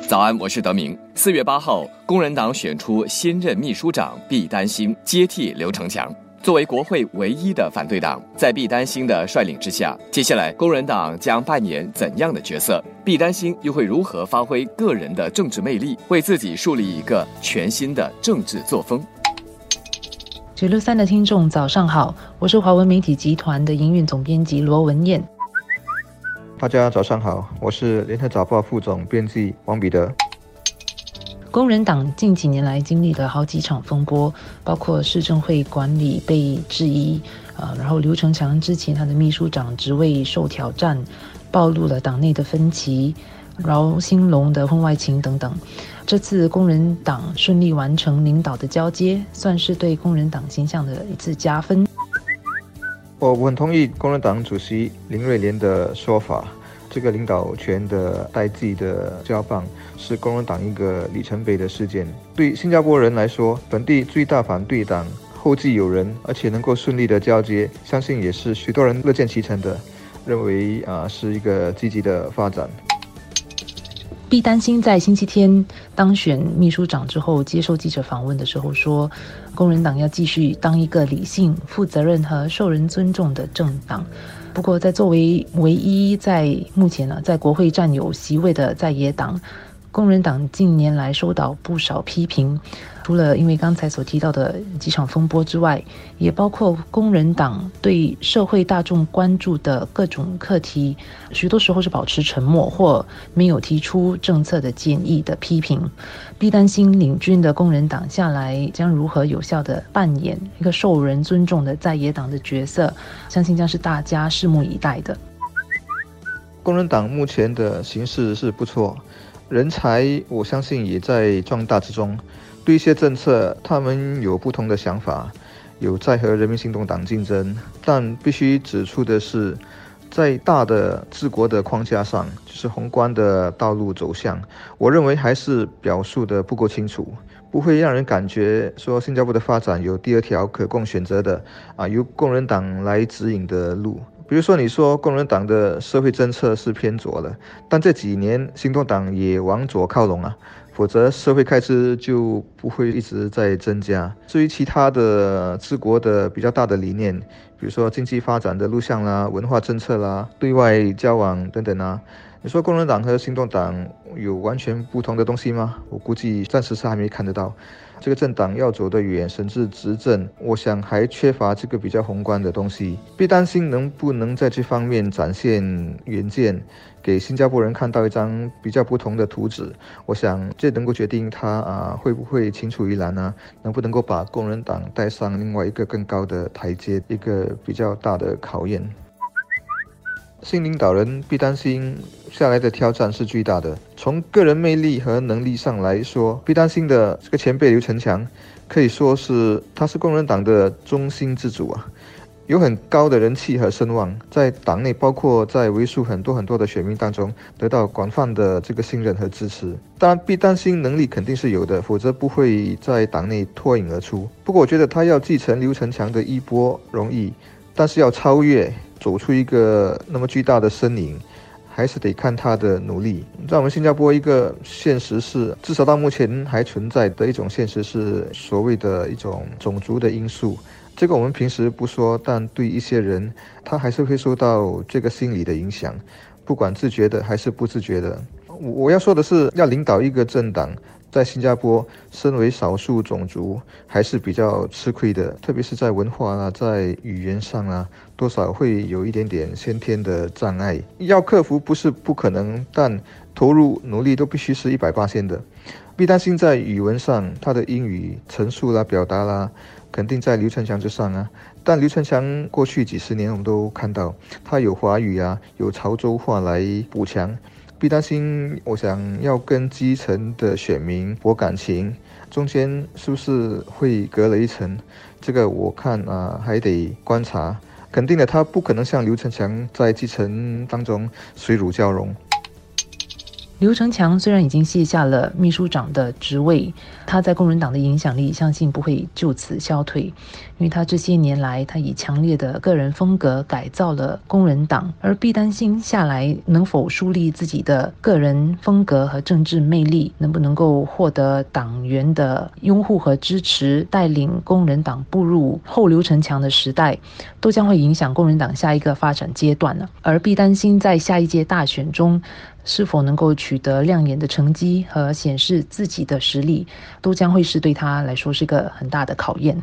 早安，我是德明。四月八号，工人党选出新任秘书长毕丹星接替刘成强。作为国会唯一的反对党，在毕丹星的率领之下，接下来工人党将扮演怎样的角色？毕丹星又会如何发挥个人的政治魅力，为自己树立一个全新的政治作风？九六三的听众早上好，我是华文媒体集团的营运总编辑罗文燕。大家早上好，我是联合早报副总编辑王彼得。工人党近几年来经历了好几场风波，包括市政会管理被质疑，啊，然后刘成强之前他的秘书长职位受挑战，暴露了党内的分歧，饶兴龙的婚外情等等。这次工人党顺利完成领导的交接，算是对工人党形象的一次加分。我我很同意工人党主席林瑞莲的说法，这个领导权的代际的交棒是工人党一个里程碑的事件。对新加坡人来说，本地最大反对党后继有人，而且能够顺利的交接，相信也是许多人乐见其成的，认为啊是一个积极的发展。必担心在星期天当选秘书长之后，接受记者访问的时候说：“工人党要继续当一个理性、负责任和受人尊重的政党。”不过，在作为唯一在目前呢在国会占有席位的在野党。工人党近年来受到不少批评，除了因为刚才所提到的几场风波之外，也包括工人党对社会大众关注的各种课题，许多时候是保持沉默或没有提出政策的建议的批评。必担心领军的工人党下来将如何有效的扮演一个受人尊重的在野党的角色，相信将是大家拭目以待的。工人党目前的形势是不错。人才，我相信也在壮大之中。对一些政策，他们有不同的想法，有在和人民行动党竞争。但必须指出的是，在大的治国的框架上，就是宏观的道路走向，我认为还是表述的不够清楚，不会让人感觉说新加坡的发展有第二条可供选择的啊，由工人党来指引的路。比如说，你说工人党的社会政策是偏左的，但这几年行动党也往左靠拢啊，否则社会开支就不会一直在增加。至于其他的治国的比较大的理念，比如说经济发展的路向啦、文化政策啦、对外交往等等啊，你说工人党和行动党有完全不同的东西吗？我估计暂时是还没看得到。这个政党要走得远，甚至执政，我想还缺乏这个比较宏观的东西。别担心能不能在这方面展现远见，给新加坡人看到一张比较不同的图纸。我想这能够决定他啊会不会青出于蓝呢？能不能够把工人党带上另外一个更高的台阶，一个比较大的考验。新领导人必担心下来的挑战是巨大的。从个人魅力和能力上来说，必担心的这个前辈刘成强，可以说是他是工人党的中心之主啊，有很高的人气和声望，在党内包括在为数很多很多的选民当中得到广泛的这个信任和支持。当然，必担心能力肯定是有的，否则不会在党内脱颖而出。不过，我觉得他要继承刘成强的衣钵容易，但是要超越。走出一个那么巨大的身影，还是得看他的努力。在我们新加坡，一个现实是，至少到目前还存在的一种现实是所谓的一种种族的因素。这个我们平时不说，但对一些人，他还是会受到这个心理的影响，不管自觉的还是不自觉的。我要说的是，要领导一个政党。在新加坡，身为少数种族还是比较吃亏的，特别是在文化啊，在语言上啊，多少会有一点点先天的障碍。要克服不是不可能，但投入努力都必须是一百八线的。必担心在语文上，他的英语陈述啦、表达啦，肯定在刘成强之上啊。但刘成强过去几十年，我们都看到他有华语啊，有潮州话来补强。别担心，我想要跟基层的选民博感情，中间是不是会隔了一层？这个我看啊，还得观察。肯定的，他不可能像刘成强在基层当中水乳交融。刘成强虽然已经卸下了秘书长的职位，他在工人党的影响力相信不会就此消退，因为他这些年来，他以强烈的个人风格改造了工人党。而毕丹心下来能否树立自己的个人风格和政治魅力，能不能够获得党员的拥护和支持，带领工人党步入后刘成强的时代，都将会影响工人党下一个发展阶段呢。而毕丹心在下一届大选中。是否能够取得亮眼的成绩和显示自己的实力，都将会是对他来说是个很大的考验。